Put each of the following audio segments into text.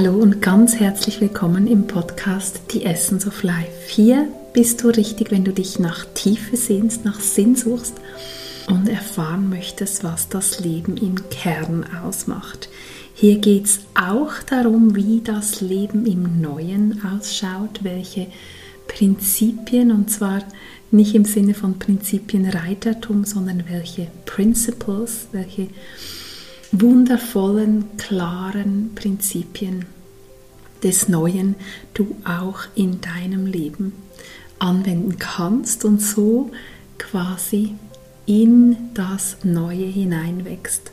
Hallo und ganz herzlich willkommen im Podcast The Essence of Life. Hier bist du richtig, wenn du dich nach Tiefe sehnst, nach Sinn suchst und erfahren möchtest, was das Leben im Kern ausmacht. Hier geht es auch darum, wie das Leben im Neuen ausschaut, welche Prinzipien, und zwar nicht im Sinne von Prinzipienreitertum, sondern welche Principles, welche wundervollen, klaren Prinzipien des Neuen du auch in deinem Leben anwenden kannst und so quasi in das Neue hineinwächst.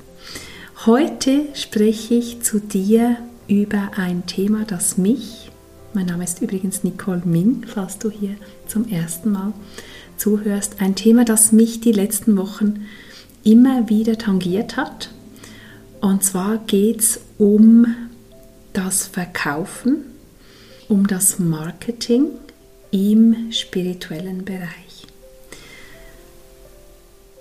Heute spreche ich zu dir über ein Thema, das mich, mein Name ist übrigens Nicole Min, falls du hier zum ersten Mal zuhörst, ein Thema, das mich die letzten Wochen immer wieder tangiert hat und zwar geht es um das Verkaufen, um das Marketing im spirituellen Bereich.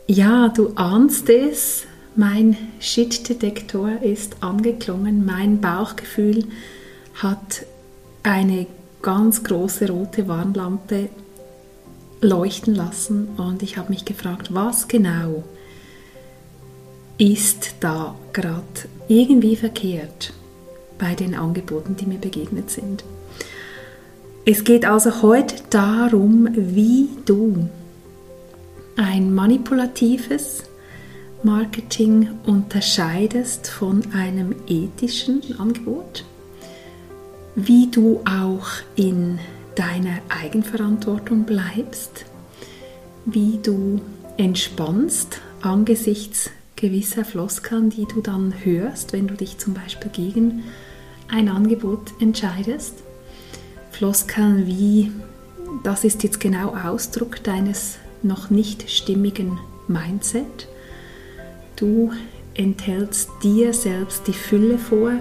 Ja, du ahnst es, mein Shit-Detektor ist angeklungen, mein Bauchgefühl hat eine ganz große rote Warnlampe leuchten lassen und ich habe mich gefragt, was genau ist da gerade irgendwie verkehrt bei den Angeboten, die mir begegnet sind. Es geht also heute darum, wie du ein manipulatives Marketing unterscheidest von einem ethischen Angebot, wie du auch in deiner Eigenverantwortung bleibst, wie du entspannst angesichts gewisser Floskeln, die du dann hörst, wenn du dich zum Beispiel gegen ein Angebot entscheidest. Floskeln wie, das ist jetzt genau Ausdruck deines noch nicht stimmigen Mindset. Du enthältst dir selbst die Fülle vor.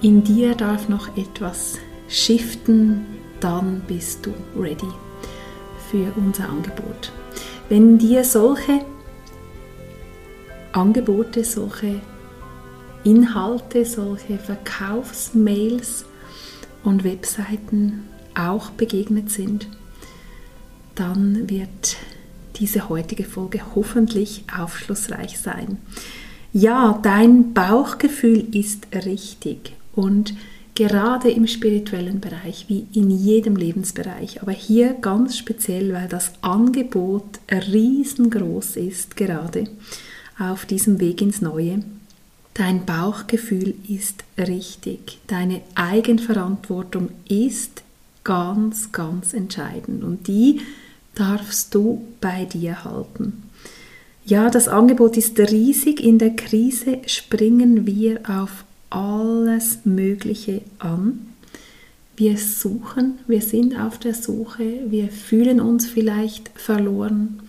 In dir darf noch etwas shiften, dann bist du ready für unser Angebot. Wenn dir solche Angebote, solche Inhalte, solche Verkaufsmails und Webseiten auch begegnet sind, dann wird diese heutige Folge hoffentlich aufschlussreich sein. Ja, dein Bauchgefühl ist richtig und gerade im spirituellen Bereich wie in jedem Lebensbereich, aber hier ganz speziell, weil das Angebot riesengroß ist gerade auf diesem Weg ins Neue. Dein Bauchgefühl ist richtig. Deine Eigenverantwortung ist ganz, ganz entscheidend und die darfst du bei dir halten. Ja, das Angebot ist riesig. In der Krise springen wir auf alles Mögliche an. Wir suchen, wir sind auf der Suche, wir fühlen uns vielleicht verloren.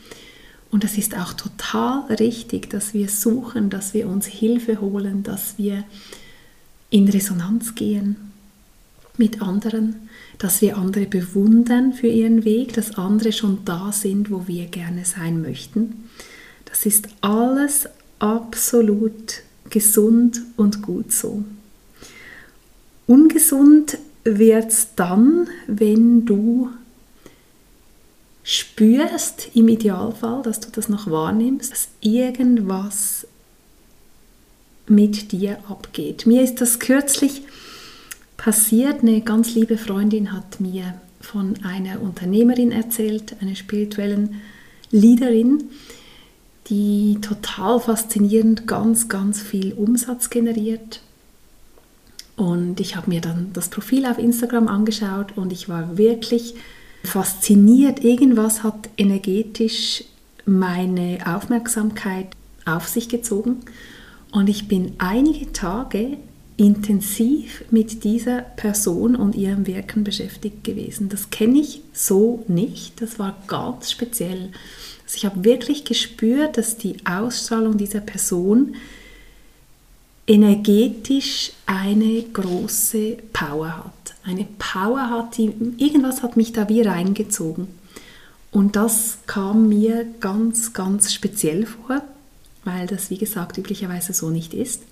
Und es ist auch total richtig, dass wir suchen, dass wir uns Hilfe holen, dass wir in Resonanz gehen mit anderen, dass wir andere bewundern für ihren Weg, dass andere schon da sind, wo wir gerne sein möchten. Das ist alles absolut gesund und gut so. Ungesund wird es dann, wenn du spürst im Idealfall, dass du das noch wahrnimmst, dass irgendwas mit dir abgeht. Mir ist das kürzlich passiert. Eine ganz liebe Freundin hat mir von einer Unternehmerin erzählt, einer spirituellen Leaderin, die total faszinierend ganz, ganz viel Umsatz generiert. Und ich habe mir dann das Profil auf Instagram angeschaut und ich war wirklich fasziniert. Irgendwas hat energetisch meine Aufmerksamkeit auf sich gezogen und ich bin einige Tage intensiv mit dieser Person und ihrem Wirken beschäftigt gewesen. Das kenne ich so nicht. Das war ganz speziell. Also ich habe wirklich gespürt, dass die Ausstrahlung dieser Person energetisch eine große Power hat. Eine Power hat, die irgendwas hat mich da wie reingezogen. Und das kam mir ganz, ganz speziell vor, weil das, wie gesagt, üblicherweise so nicht ist.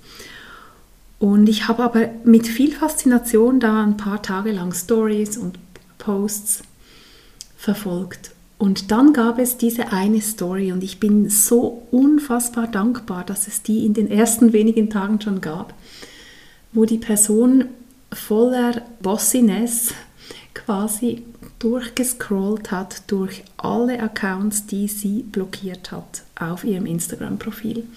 Und ich habe aber mit viel Faszination da ein paar Tage lang Stories und Posts verfolgt. Und dann gab es diese eine Story und ich bin so unfassbar dankbar, dass es die in den ersten wenigen Tagen schon gab, wo die Person voller Bossiness quasi durchgescrollt hat durch alle Accounts, die sie blockiert hat auf ihrem Instagram-Profil.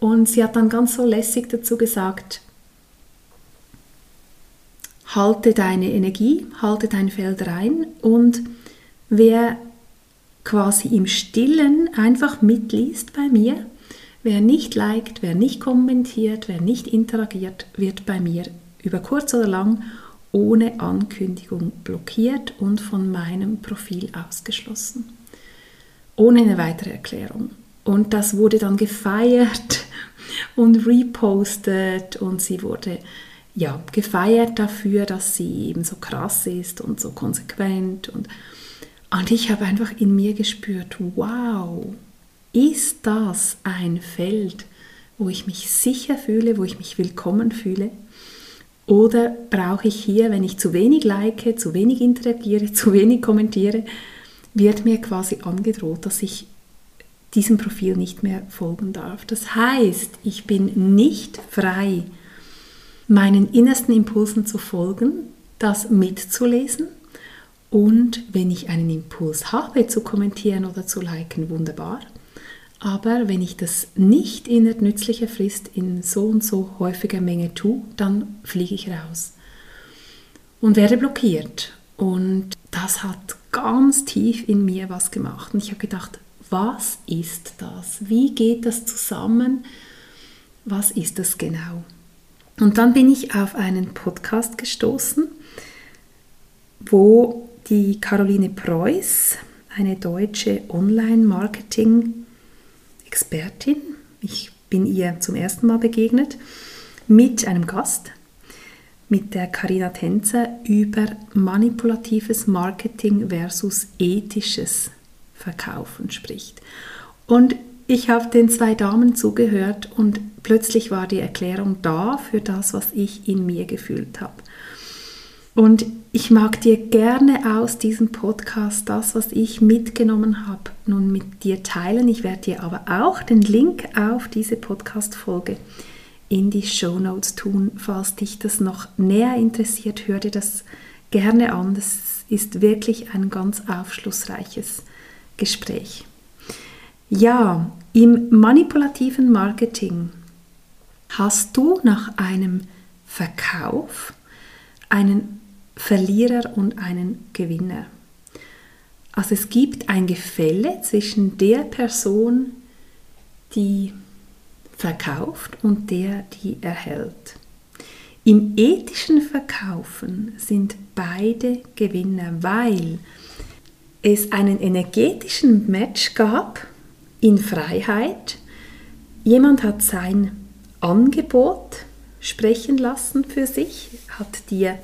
Und sie hat dann ganz so lässig dazu gesagt, halte deine Energie, halte dein Feld rein und wer quasi im Stillen einfach mitliest bei mir, wer nicht liked, wer nicht kommentiert, wer nicht interagiert, wird bei mir über kurz oder lang ohne Ankündigung blockiert und von meinem Profil ausgeschlossen. Ohne eine weitere Erklärung. Und das wurde dann gefeiert und repostet und sie wurde ja, gefeiert dafür, dass sie eben so krass ist und so konsequent. Und, und ich habe einfach in mir gespürt, wow, ist das ein Feld, wo ich mich sicher fühle, wo ich mich willkommen fühle? Oder brauche ich hier, wenn ich zu wenig like, zu wenig interagiere, zu wenig kommentiere, wird mir quasi angedroht, dass ich diesem Profil nicht mehr folgen darf. Das heißt, ich bin nicht frei, meinen innersten Impulsen zu folgen, das mitzulesen und wenn ich einen Impuls habe zu kommentieren oder zu liken, wunderbar. Aber wenn ich das nicht in der nützlichen Frist in so und so häufiger Menge tue, dann fliege ich raus und werde blockiert. Und das hat ganz tief in mir was gemacht. Und ich habe gedacht, was ist das? Wie geht das zusammen? Was ist das genau? Und dann bin ich auf einen Podcast gestoßen, wo die Caroline Preuß, eine deutsche Online-Marketing- Expertin, ich bin ihr zum ersten Mal begegnet, mit einem Gast, mit der Karina Tänzer über manipulatives Marketing versus ethisches Verkaufen spricht. Und ich habe den zwei Damen zugehört und plötzlich war die Erklärung da für das, was ich in mir gefühlt habe. Und ich mag dir gerne aus diesem Podcast das, was ich mitgenommen habe, nun mit dir teilen. Ich werde dir aber auch den Link auf diese Podcast-Folge in die Show Notes tun. Falls dich das noch näher interessiert, hör dir das gerne an. Das ist wirklich ein ganz aufschlussreiches Gespräch. Ja, im manipulativen Marketing hast du nach einem Verkauf einen Verlierer und einen Gewinner. Also es gibt ein Gefälle zwischen der Person, die verkauft und der, die erhält. Im ethischen Verkaufen sind beide Gewinner, weil es einen energetischen Match gab in Freiheit. Jemand hat sein Angebot sprechen lassen für sich, hat dir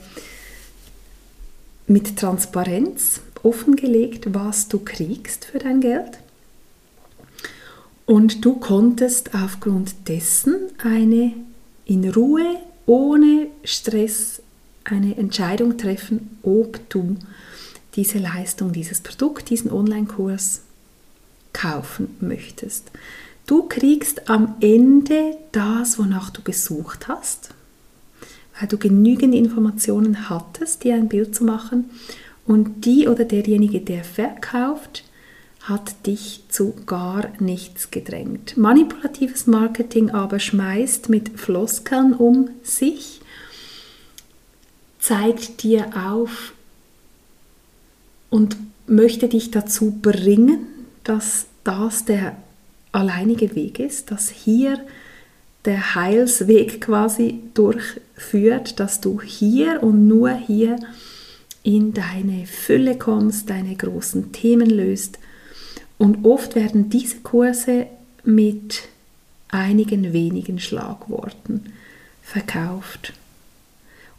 mit Transparenz offengelegt, was du kriegst für dein Geld. Und du konntest aufgrund dessen eine in Ruhe, ohne Stress, eine Entscheidung treffen, ob du diese Leistung, dieses Produkt, diesen Online-Kurs kaufen möchtest. Du kriegst am Ende das, wonach du gesucht hast weil du genügend Informationen hattest, dir ein Bild zu machen. Und die oder derjenige, der verkauft, hat dich zu gar nichts gedrängt. Manipulatives Marketing aber schmeißt mit Floskeln um sich, zeigt dir auf und möchte dich dazu bringen, dass das der alleinige Weg ist, dass hier der Heilsweg quasi durchführt, dass du hier und nur hier in deine Fülle kommst, deine großen Themen löst. Und oft werden diese Kurse mit einigen wenigen Schlagworten verkauft.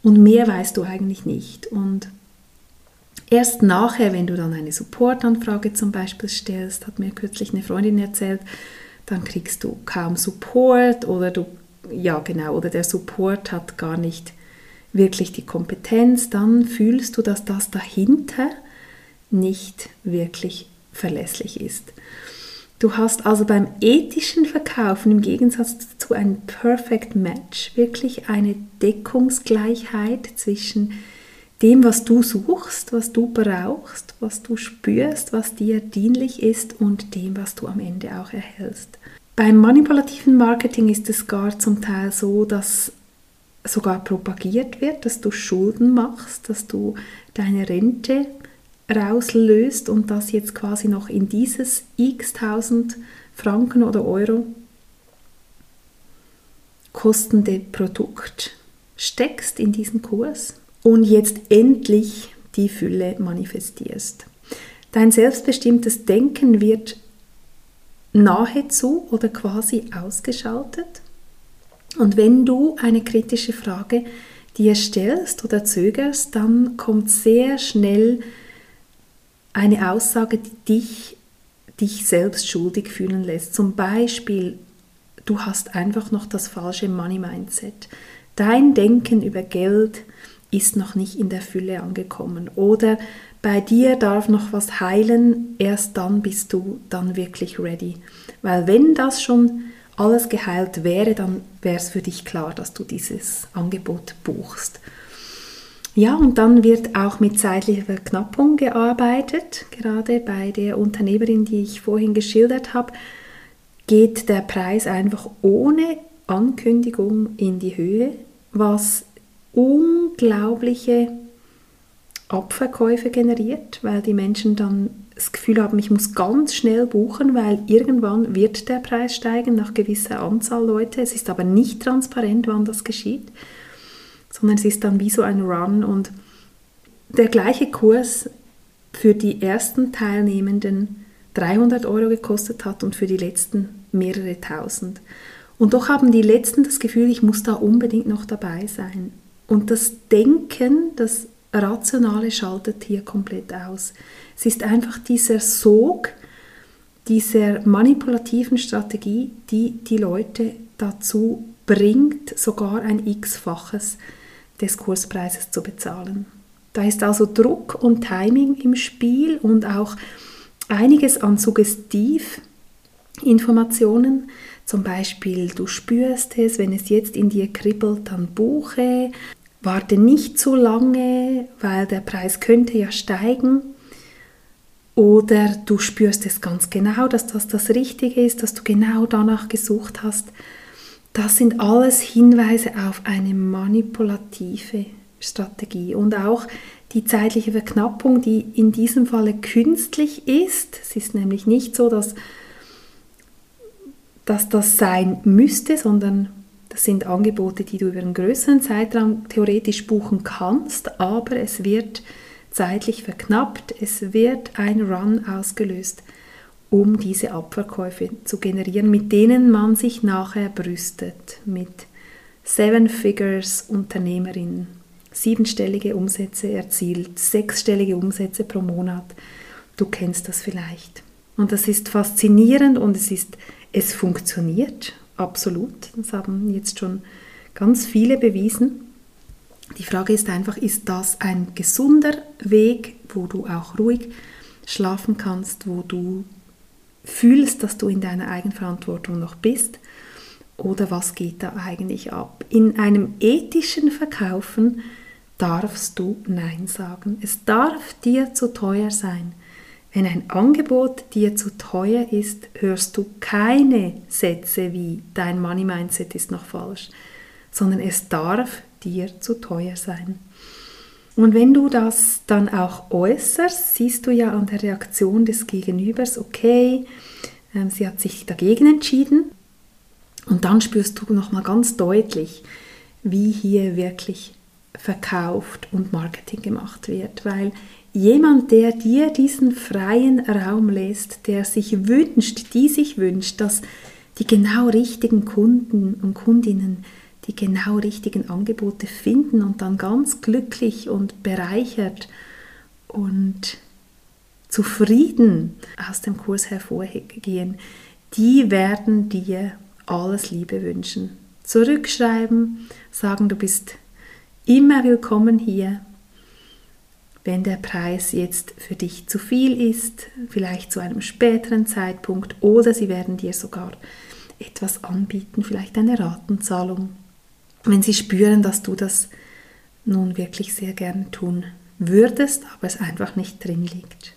Und mehr weißt du eigentlich nicht. Und erst nachher, wenn du dann eine Supportanfrage zum Beispiel stellst, hat mir kürzlich eine Freundin erzählt, dann kriegst du kaum Support oder du ja genau, oder der Support hat gar nicht wirklich die Kompetenz, dann fühlst du, dass das dahinter nicht wirklich verlässlich ist. Du hast also beim ethischen Verkaufen im Gegensatz zu einem Perfect Match wirklich eine Deckungsgleichheit zwischen dem, was du suchst, was du brauchst, was du spürst, was dir dienlich ist und dem, was du am Ende auch erhältst. Beim manipulativen Marketing ist es gar zum Teil so, dass sogar propagiert wird, dass du Schulden machst, dass du deine Rente rauslöst und das jetzt quasi noch in dieses x tausend Franken oder Euro kostende Produkt steckst in diesen Kurs und jetzt endlich die Fülle manifestierst. Dein selbstbestimmtes Denken wird nahezu oder quasi ausgeschaltet. Und wenn du eine kritische Frage dir stellst oder zögerst, dann kommt sehr schnell eine Aussage, die dich, dich selbst schuldig fühlen lässt. Zum Beispiel, du hast einfach noch das falsche Money Mindset. Dein Denken über Geld ist noch nicht in der Fülle angekommen. Oder bei dir darf noch was heilen, erst dann bist du dann wirklich ready. Weil wenn das schon alles geheilt wäre, dann wäre es für dich klar, dass du dieses Angebot buchst. Ja, und dann wird auch mit zeitlicher Verknappung gearbeitet. Gerade bei der Unternehmerin, die ich vorhin geschildert habe, geht der Preis einfach ohne Ankündigung in die Höhe, was unglaubliche Abverkäufe generiert, weil die Menschen dann das Gefühl haben, ich muss ganz schnell buchen, weil irgendwann wird der Preis steigen nach gewisser Anzahl Leute. Es ist aber nicht transparent, wann das geschieht sondern es ist dann wie so ein Run und der gleiche Kurs für die ersten Teilnehmenden 300 Euro gekostet hat und für die letzten mehrere tausend. Und doch haben die letzten das Gefühl, ich muss da unbedingt noch dabei sein. Und das Denken, das Rationale schaltet hier komplett aus. Es ist einfach dieser Sog dieser manipulativen Strategie, die die Leute dazu bringt, sogar ein x-faches des Kurspreises zu bezahlen. Da ist also Druck und Timing im Spiel und auch einiges an Suggestivinformationen. Zum Beispiel, du spürst es, wenn es jetzt in dir kribbelt, dann buche. Warte nicht zu lange, weil der Preis könnte ja steigen. Oder du spürst es ganz genau, dass das das Richtige ist, dass du genau danach gesucht hast. Das sind alles Hinweise auf eine manipulative Strategie und auch die zeitliche Verknappung, die in diesem Falle künstlich ist. Es ist nämlich nicht so, dass, dass das sein müsste, sondern das sind Angebote, die du über einen größeren Zeitraum theoretisch buchen kannst, aber es wird zeitlich verknappt, es wird ein Run ausgelöst um diese Abverkäufe zu generieren, mit denen man sich nachher brüstet, mit Seven Figures Unternehmerin, siebenstellige Umsätze erzielt, sechsstellige Umsätze pro Monat. Du kennst das vielleicht. Und das ist faszinierend und es ist, es funktioniert absolut. Das haben jetzt schon ganz viele bewiesen. Die Frage ist einfach, ist das ein gesunder Weg, wo du auch ruhig schlafen kannst, wo du fühlst, dass du in deiner Eigenverantwortung noch bist oder was geht da eigentlich ab. In einem ethischen Verkaufen darfst du Nein sagen. Es darf dir zu teuer sein. Wenn ein Angebot dir zu teuer ist, hörst du keine Sätze wie dein Money Mindset ist noch falsch, sondern es darf dir zu teuer sein. Und wenn du das dann auch äußerst, siehst du ja an der Reaktion des Gegenübers, okay, ähm, sie hat sich dagegen entschieden. Und dann spürst du nochmal ganz deutlich, wie hier wirklich verkauft und Marketing gemacht wird. Weil jemand, der dir diesen freien Raum lässt, der sich wünscht, die sich wünscht, dass die genau richtigen Kunden und Kundinnen die genau richtigen Angebote finden und dann ganz glücklich und bereichert und zufrieden aus dem Kurs hervorgehen, die werden dir alles Liebe wünschen. zurückschreiben, sagen, du bist immer willkommen hier. Wenn der Preis jetzt für dich zu viel ist, vielleicht zu einem späteren Zeitpunkt oder sie werden dir sogar etwas anbieten, vielleicht eine Ratenzahlung, wenn sie spüren, dass du das nun wirklich sehr gerne tun würdest, aber es einfach nicht drin liegt.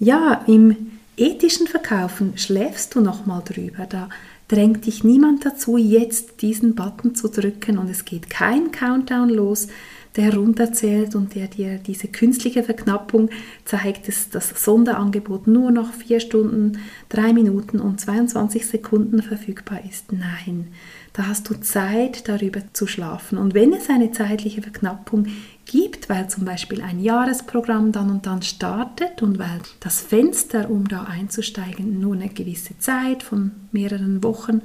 Ja, im ethischen Verkaufen schläfst du nochmal drüber. Da drängt dich niemand dazu, jetzt diesen Button zu drücken und es geht kein Countdown los, der runterzählt und der dir diese künstliche Verknappung zeigt, dass das Sonderangebot nur noch 4 Stunden, 3 Minuten und 22 Sekunden verfügbar ist. Nein, da hast du Zeit, darüber zu schlafen. Und wenn es eine zeitliche Verknappung gibt, weil zum Beispiel ein Jahresprogramm dann und dann startet und weil das Fenster, um da einzusteigen, nur eine gewisse Zeit von mehreren Wochen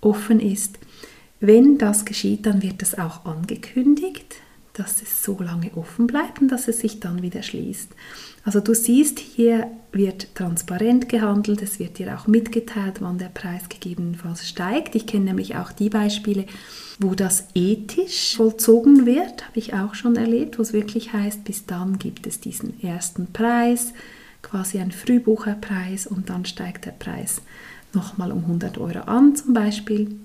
offen ist, wenn das geschieht, dann wird es auch angekündigt dass es so lange offen bleibt und dass es sich dann wieder schließt. Also du siehst, hier wird transparent gehandelt, es wird dir auch mitgeteilt, wann der Preis gegebenenfalls steigt. Ich kenne nämlich auch die Beispiele, wo das ethisch vollzogen wird, habe ich auch schon erlebt, wo es wirklich heißt, bis dann gibt es diesen ersten Preis, quasi ein Frühbucherpreis und dann steigt der Preis nochmal um 100 Euro an zum Beispiel,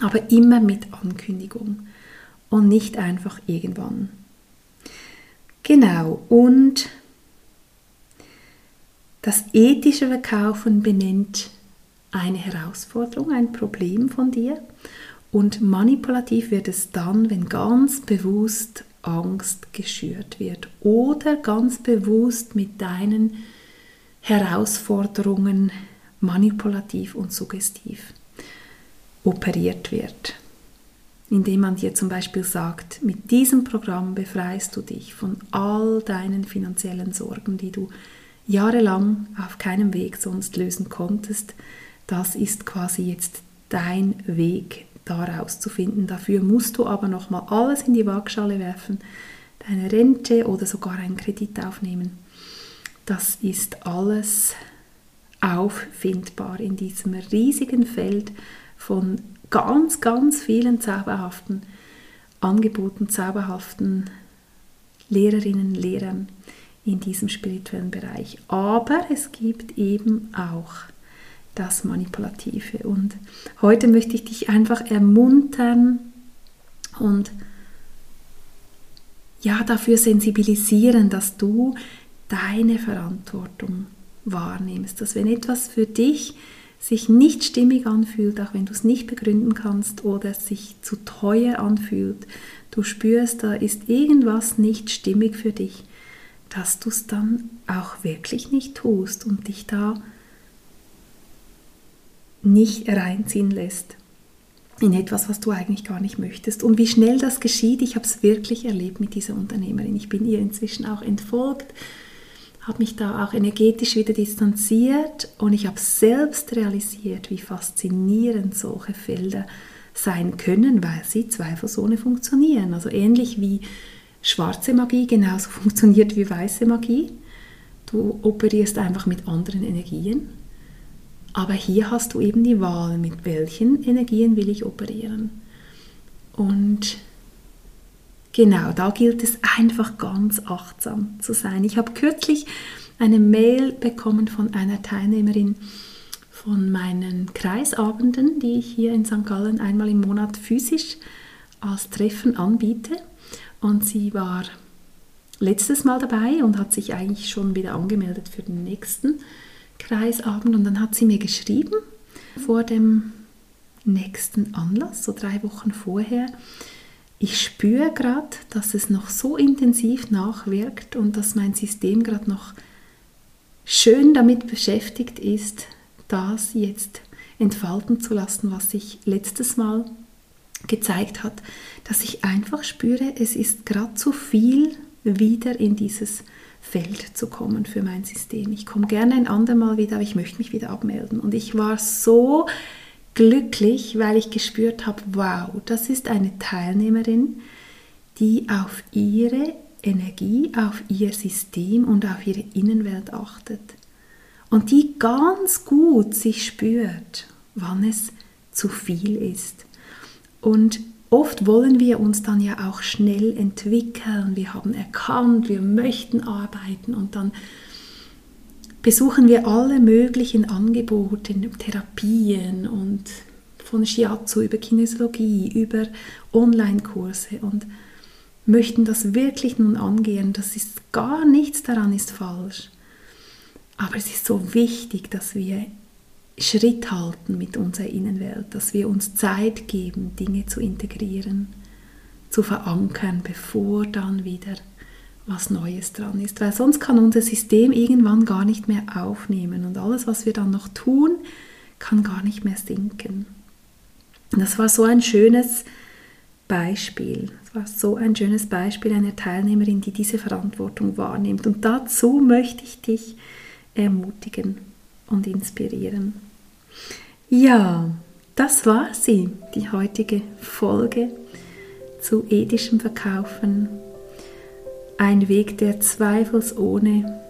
aber immer mit Ankündigung und nicht einfach irgendwann. Genau, und das ethische Verkaufen benennt eine Herausforderung, ein Problem von dir und manipulativ wird es dann, wenn ganz bewusst Angst geschürt wird oder ganz bewusst mit deinen Herausforderungen manipulativ und suggestiv operiert wird indem man dir zum Beispiel sagt, mit diesem Programm befreist du dich von all deinen finanziellen Sorgen, die du jahrelang auf keinem Weg sonst lösen konntest. Das ist quasi jetzt dein Weg daraus zu finden. Dafür musst du aber nochmal alles in die Waagschale werfen, deine Rente oder sogar einen Kredit aufnehmen. Das ist alles auffindbar in diesem riesigen Feld von ganz, ganz vielen zauberhaften Angeboten, zauberhaften Lehrerinnen, Lehrern in diesem spirituellen Bereich. Aber es gibt eben auch das Manipulative. Und heute möchte ich dich einfach ermuntern und ja, dafür sensibilisieren, dass du deine Verantwortung wahrnimmst, dass wenn etwas für dich sich nicht stimmig anfühlt, auch wenn du es nicht begründen kannst oder es sich zu teuer anfühlt, du spürst, da ist irgendwas nicht stimmig für dich, dass du es dann auch wirklich nicht tust und dich da nicht reinziehen lässt in etwas, was du eigentlich gar nicht möchtest. Und wie schnell das geschieht, ich habe es wirklich erlebt mit dieser Unternehmerin. Ich bin ihr inzwischen auch entfolgt habe mich da auch energetisch wieder distanziert und ich habe selbst realisiert, wie faszinierend solche Felder sein können, weil sie zweifelsohne funktionieren. Also ähnlich wie schwarze Magie genauso funktioniert wie weiße Magie. Du operierst einfach mit anderen Energien. Aber hier hast du eben die Wahl, mit welchen Energien will ich operieren. Und Genau, da gilt es einfach ganz achtsam zu sein. Ich habe kürzlich eine Mail bekommen von einer Teilnehmerin von meinen Kreisabenden, die ich hier in St. Gallen einmal im Monat physisch als Treffen anbiete. Und sie war letztes Mal dabei und hat sich eigentlich schon wieder angemeldet für den nächsten Kreisabend. Und dann hat sie mir geschrieben vor dem nächsten Anlass, so drei Wochen vorher, ich spüre gerade, dass es noch so intensiv nachwirkt und dass mein System gerade noch schön damit beschäftigt ist, das jetzt entfalten zu lassen, was sich letztes Mal gezeigt hat, dass ich einfach spüre, es ist gerade zu viel, wieder in dieses Feld zu kommen für mein System. Ich komme gerne ein andermal wieder, aber ich möchte mich wieder abmelden. Und ich war so glücklich, weil ich gespürt habe, wow, das ist eine Teilnehmerin, die auf ihre Energie, auf ihr System und auf ihre Innenwelt achtet. Und die ganz gut sich spürt, wann es zu viel ist. Und oft wollen wir uns dann ja auch schnell entwickeln. Wir haben erkannt, wir möchten arbeiten und dann besuchen wir alle möglichen Angebote, Therapien und von Shiatsu über Kinesiologie, über Online-Kurse und möchten das wirklich nun angehen. Das ist gar nichts daran ist falsch. Aber es ist so wichtig, dass wir Schritt halten mit unserer Innenwelt, dass wir uns Zeit geben, Dinge zu integrieren, zu verankern, bevor dann wieder was Neues dran ist. Weil sonst kann unser System irgendwann gar nicht mehr aufnehmen und alles, was wir dann noch tun, kann gar nicht mehr sinken. Das war so ein schönes Beispiel. Das war so ein schönes Beispiel einer Teilnehmerin, die diese Verantwortung wahrnimmt. Und dazu möchte ich dich ermutigen und inspirieren. Ja, das war sie, die heutige Folge zu ethischem Verkaufen. Ein Weg, der zweifelsohne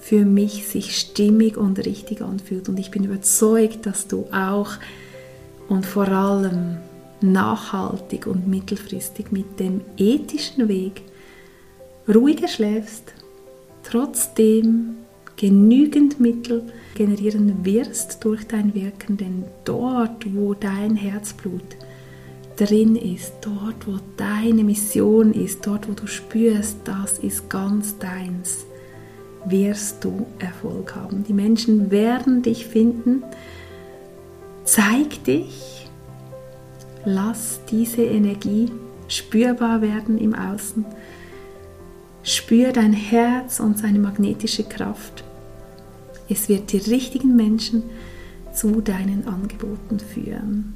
für mich sich stimmig und richtig anfühlt. Und ich bin überzeugt, dass du auch und vor allem nachhaltig und mittelfristig mit dem ethischen Weg ruhiger schläfst, trotzdem genügend Mittel generieren wirst durch dein Wirken, denn dort, wo dein Herzblut drin ist, dort, wo deine Mission ist, dort, wo du spürst, das ist ganz deins, wirst du Erfolg haben. Die Menschen werden dich finden. Zeig dich, lass diese Energie spürbar werden im Außen. Spür dein Herz und seine magnetische Kraft. Es wird die richtigen Menschen zu deinen Angeboten führen.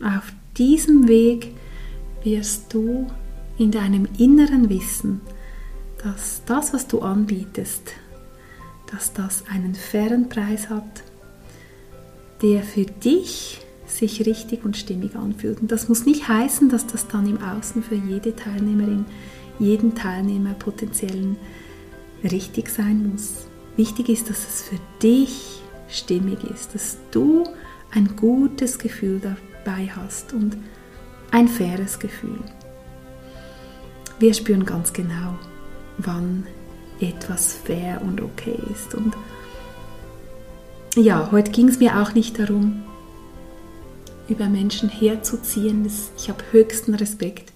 Auf diesem Weg wirst du in deinem Inneren wissen, dass das, was du anbietest, dass das einen fairen Preis hat, der für dich sich richtig und stimmig anfühlt. Und das muss nicht heißen, dass das dann im Außen für jede Teilnehmerin jeden Teilnehmer potenziellen richtig sein muss. Wichtig ist, dass es für dich stimmig ist, dass du ein gutes Gefühl dabei hast und ein faires Gefühl. Wir spüren ganz genau, wann etwas fair und okay ist. Und ja, heute ging es mir auch nicht darum, über Menschen herzuziehen. Ich habe höchsten Respekt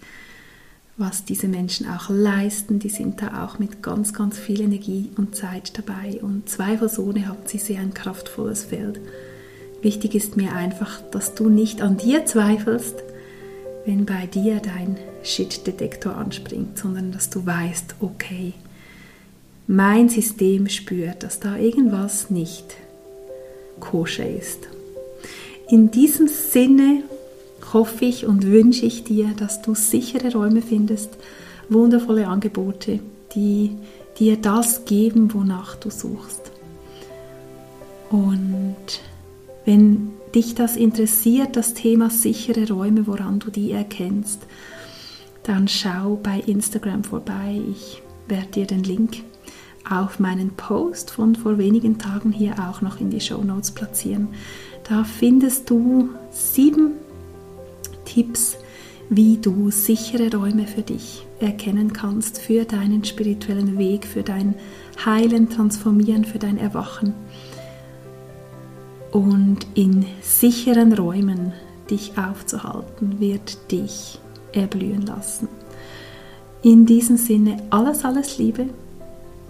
was diese Menschen auch leisten. Die sind da auch mit ganz, ganz viel Energie und Zeit dabei. Und zweifelsohne haben sie sehr ein kraftvolles Feld. Wichtig ist mir einfach, dass du nicht an dir zweifelst, wenn bei dir dein Shit-Detektor anspringt, sondern dass du weißt, okay, mein System spürt, dass da irgendwas nicht koscher ist. In diesem Sinne hoffe ich und wünsche ich dir, dass du sichere Räume findest, wundervolle Angebote, die dir das geben, wonach du suchst. Und wenn dich das interessiert, das Thema sichere Räume, woran du die erkennst, dann schau bei Instagram vorbei. Ich werde dir den Link auf meinen Post von vor wenigen Tagen hier auch noch in die Show Notes platzieren. Da findest du sieben Tipps, wie du sichere Räume für dich erkennen kannst, für deinen spirituellen Weg, für dein Heilen, Transformieren, für dein Erwachen. Und in sicheren Räumen dich aufzuhalten, wird dich erblühen lassen. In diesem Sinne alles, alles Liebe,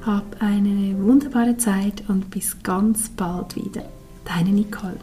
hab eine wunderbare Zeit und bis ganz bald wieder. Deine Nicole.